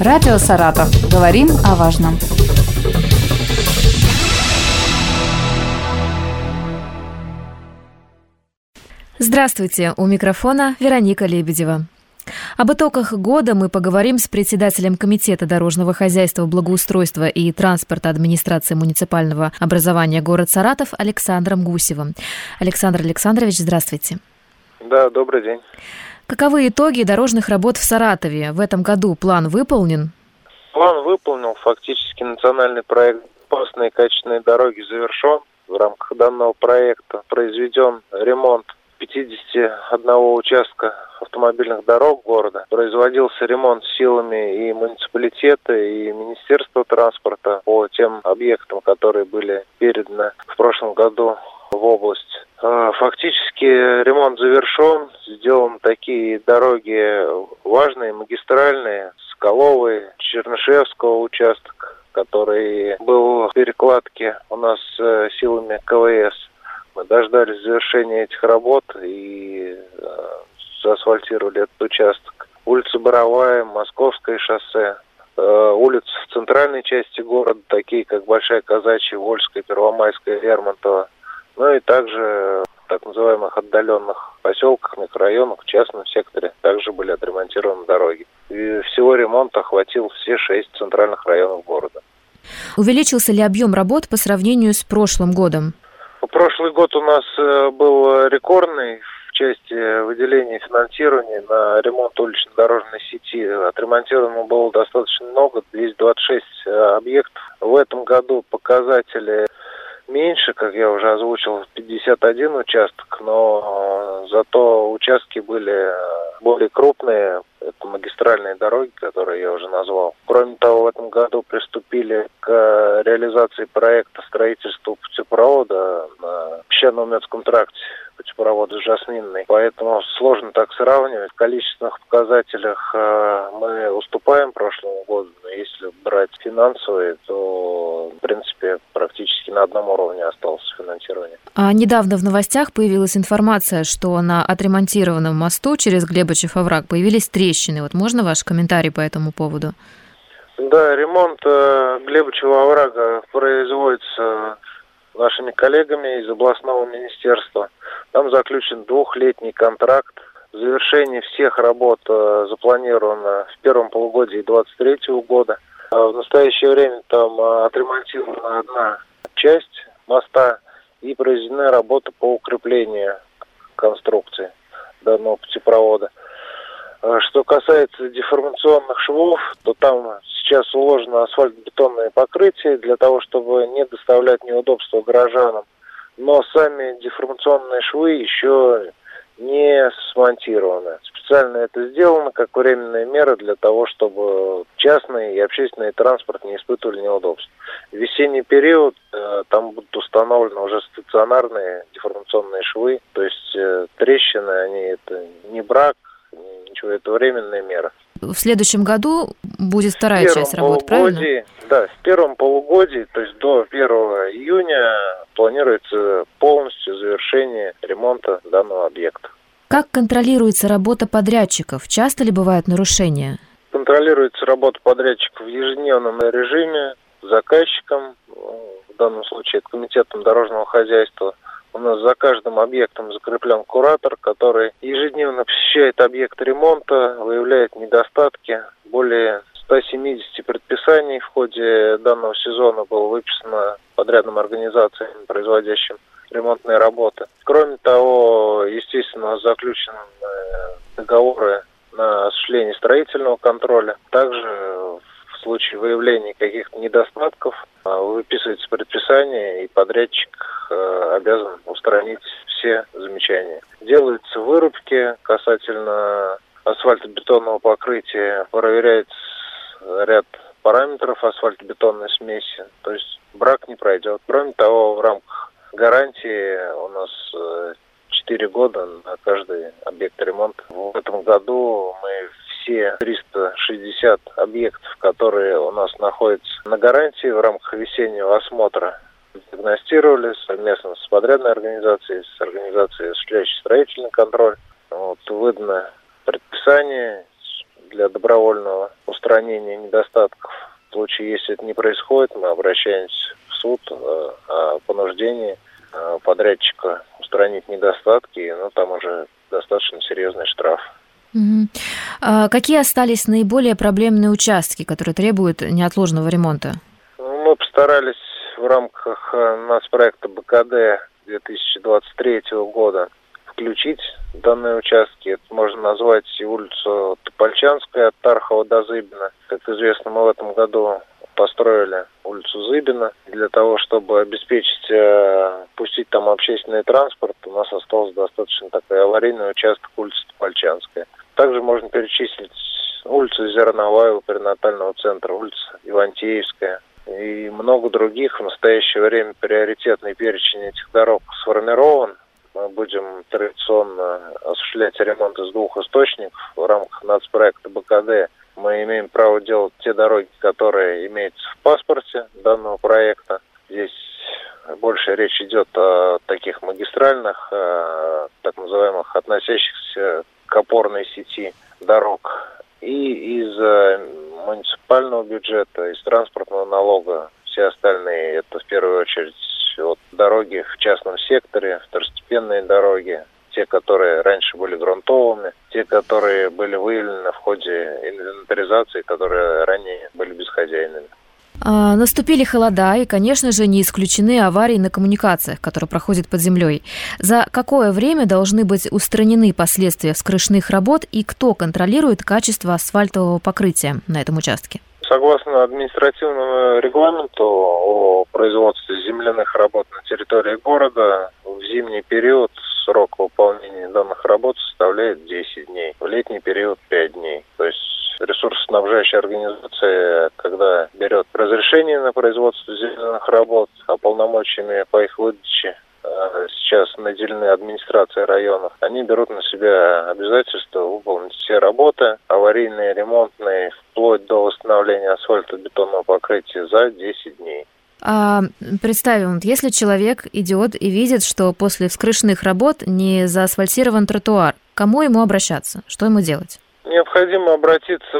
Радио «Саратов». Говорим о важном. Здравствуйте! У микрофона Вероника Лебедева. Об итогах года мы поговорим с председателем Комитета дорожного хозяйства, благоустройства и транспорта администрации муниципального образования город Саратов Александром Гусевым. Александр Александрович, здравствуйте. Да, добрый день. Каковы итоги дорожных работ в Саратове? В этом году план выполнен? План выполнен. Фактически национальный проект «Опасные качественные дороги» завершен. В рамках данного проекта произведен ремонт 51 участка автомобильных дорог города. Производился ремонт силами и муниципалитета, и Министерства транспорта по тем объектам, которые были переданы в прошлом году в область. А, фактически ремонт завершен, сделаны такие дороги важные, магистральные, Скаловый, Чернышевского участок, который был в перекладке у нас э, силами КВС. Мы дождались завершения этих работ и э, заасфальтировали этот участок. Улица Боровая, Московское шоссе, э, улицы в центральной части города, такие как Большая Казачья, Вольская, Первомайская, Лермонтова. Ну и также в так называемых отдаленных поселках, микрорайонах, в частном секторе также были отремонтированы дороги. И всего ремонт охватил все шесть центральных районов города. Увеличился ли объем работ по сравнению с прошлым годом? Прошлый год у нас э, был рекордный в части выделения финансирования на ремонт улично-дорожной сети. Отремонтировано было достаточно много, 226 э, объектов. В этом году показатели меньше, как я уже озвучил, 51 участок, но э, зато участки были более крупные, это магистральные дороги, которые я уже назвал. Кроме того, в этом году приступили к реализации проекта строительства путепровода на песчано-умецком тракте путепровода Жасминный. Поэтому сложно так сравнивать. В количественных показателях э, мы уступаем прошлому году, но если брать финансовые, то, в принципе, практически на одном уровне осталось финансирование. А недавно в новостях появилась информация, что на отремонтированном мосту через Глебачев овраг появились трещины. Вот можно ваш комментарий по этому поводу? Да, ремонт э, Глебачева оврага производится нашими коллегами из областного министерства. Там заключен двухлетний контракт. Завершение всех работ э, запланировано в первом полугодии 2023 года. А в настоящее время там э, отремонтирована одна часть моста и произведена работа по укреплению конструкции данного путепровода. А что касается деформационных швов, то там сейчас уложено асфальтобетонное покрытие для того, чтобы не доставлять неудобства горожанам. Но сами деформационные швы еще не смонтированы. Специально это сделано как временная мера для того, чтобы частный и общественный транспорт не испытывали неудобств. В весенний период э, там будут установлены уже стационарные деформационные швы, то есть э, трещины, они это не брак, это временная мера. В следующем году будет вторая часть работы, правильно? Да, в первом полугодии, то есть до 1 июня планируется полностью завершение ремонта данного объекта. Как контролируется работа подрядчиков? Часто ли бывают нарушения? Контролируется работа подрядчиков в ежедневном режиме заказчиком, в данном случае это комитетом дорожного хозяйства – у нас за каждым объектом закреплен куратор, который ежедневно посещает объект ремонта, выявляет недостатки. Более 170 предписаний в ходе данного сезона было выписано подрядным организациям, производящим ремонтные работы. Кроме того, естественно, заключены договоры на осуществление строительного контроля. Также случае выявления каких-то недостатков а, выписывается предписание, и подрядчик а, обязан устранить все замечания. Делаются вырубки касательно асфальтобетонного покрытия, проверяется ряд параметров асфальтобетонной смеси, то есть брак не пройдет. Кроме того, в рамках гарантии у нас 4 э, года на каждый объект ремонта. В этом году мы все 360 объектов, которые у нас находятся на гарантии в рамках весеннего осмотра, диагностировали совместно с подрядной организацией, с организацией, осуществляющей строительный контроль. Вот, выдано предписание, для добровольного устранения недостатков. В случае, если это не происходит, мы обращаемся в суд э, о понуждении э, подрядчика устранить недостатки, ну там уже достаточно серьезный штраф. Угу. А какие остались наиболее проблемные участки, которые требуют неотложного ремонта? Ну, мы постарались в рамках э, нацпроекта БКД 2023 года включить данные участки. Это можно назвать и улицу Топольчанская от Тархова до Зыбина. Как известно, мы в этом году построили улицу Зыбина для того, чтобы обеспечить, э, пустить там общественный транспорт. У нас остался достаточно такой аварийный участок улицы Топольчанская. Также можно перечислить улицу Зерновая перинатального центра, улица Ивантеевская и много других. В настоящее время приоритетный перечень этих дорог сформирован мы будем традиционно осуществлять ремонт из двух источников в рамках нацпроекта БКД. Мы имеем право делать те дороги, которые имеются в паспорте данного проекта. Здесь больше речь идет о таких магистральных, так называемых, относящихся к опорной сети дорог. И из э, муниципального бюджета, из транспортного налога все остальные, это в первую очередь вот дороги в частном секторе, второстепенные дороги, те, которые раньше были грунтовыми, те, которые были выявлены в ходе инвентаризации, которые ранее были бесхозяйными. А, наступили холода, и, конечно же, не исключены аварии на коммуникациях, которые проходят под землей. За какое время должны быть устранены последствия вскрышных работ и кто контролирует качество асфальтового покрытия на этом участке? Согласно административному регламенту о производстве земляных работ на территории города, в зимний период срок выполнения данных работ составляет 10 дней, в летний период 5 дней. То есть ресурсоснабжающая организация, когда берет разрешение на производство земляных работ, а полномочиями по их выдаче Э, сейчас наделены администрации районов, они берут на себя обязательство выполнить все работы, аварийные, ремонтные, вплоть до восстановления асфальтобетонного покрытия за 10 дней. А представим, если человек идет и видит, что после вскрышных работ не заасфальтирован тротуар, кому ему обращаться? Что ему делать? Необходимо обратиться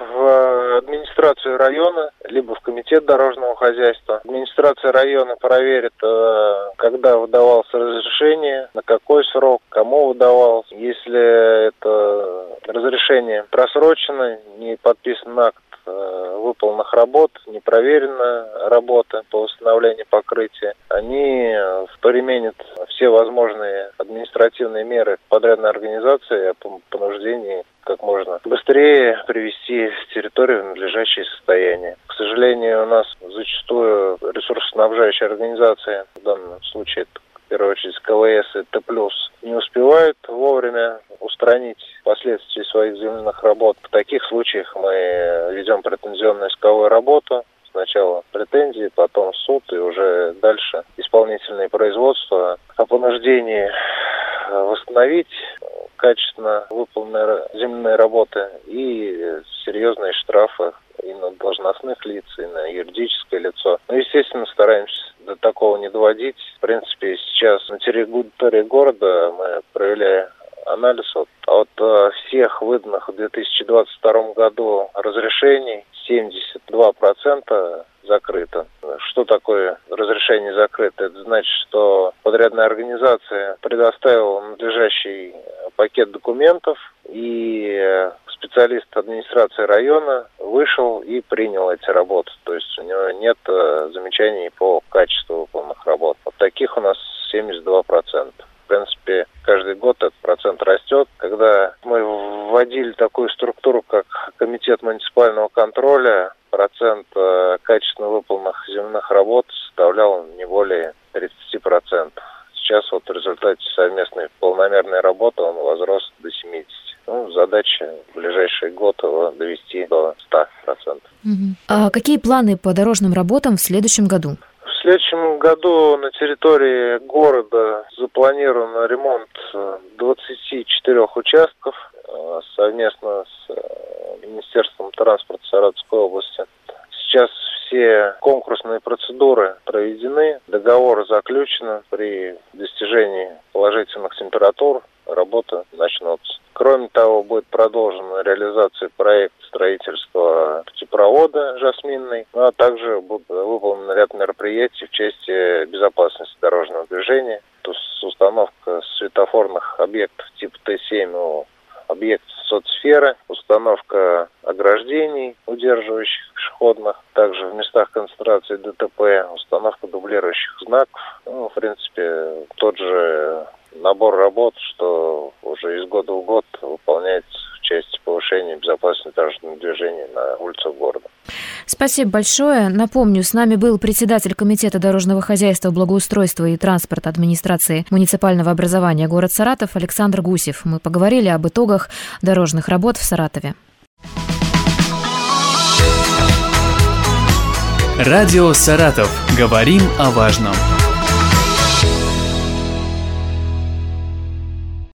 в администрацию района, либо в комитет дорожного хозяйства. Администрация района проверит, э, когда выдавалось разрешение, на какой срок, кому выдавалось. Если это разрешение просрочено, не подписан акт Э, выполненных работ, непроверенная работа по восстановлению покрытия. Они применят все возможные административные меры подрядной организации по понуждении как можно быстрее привести территорию в надлежащее состояние. К сожалению, у нас зачастую ресурсоснабжающая организация, в данном случае это первую очередь КВС и Т+, не успевают вовремя устранить последствия своих земляных работ. В таких случаях мы ведем претензионную исковую работу, сначала претензии, потом суд и уже дальше исполнительные производства о понуждении восстановить качественно выполненные земляные работы и серьезные штрафы и на должностных лиц, и на юридическое лицо. Ну, естественно, стараемся до такого не доводить. В принципе, сейчас на территории города мы проявляем анализ от, от э, всех выданных в 2022 году разрешений 72% закрыто. Что такое разрешение закрыто? Это значит, что подрядная организация предоставила надлежащий пакет документов, и э, специалист администрации района вышел и принял эти работы. То есть у него нет э, замечаний по качеству выполненных работ. Вот таких у нас 72%. В принципе, каждый год этот процент растет. Когда мы вводили такую структуру, как комитет муниципального контроля, процент э, качественно выполненных земных работ составлял не более 30%. Сейчас вот в результате совместной полномерной работы он возрос до 70%. Ну, задача в ближайший год его довести до 100%. Угу. А какие планы по дорожным работам в следующем году? В следующем году на территории города запланирован ремонт 24 участков э, совместно с э, Министерством транспорта Саратовской области. Сейчас все конкурсные процедуры проведены, договор заключен. При достижении положительных температур работа начнется. Кроме того, будет продолжена реализация проекта строительства путепровода «Жасминный», ну, а также будет выполнен ряд мероприятий в части безопасности дорожного движения, то есть установка светофорных объектов типа Т-7 у объект соцсферы, установка ограждений, удерживающих пешеходных, также в местах концентрации ДТП, установка дублирующих знаков. Ну, в принципе, тот же набор работ, что уже из года в год выполняется части повышения безопасности дорожного движения на улицах города. Спасибо большое. Напомню, с нами был председатель Комитета дорожного хозяйства, благоустройства и транспорта администрации муниципального образования город Саратов Александр Гусев. Мы поговорили об итогах дорожных работ в Саратове. Радио «Саратов». Говорим о важном.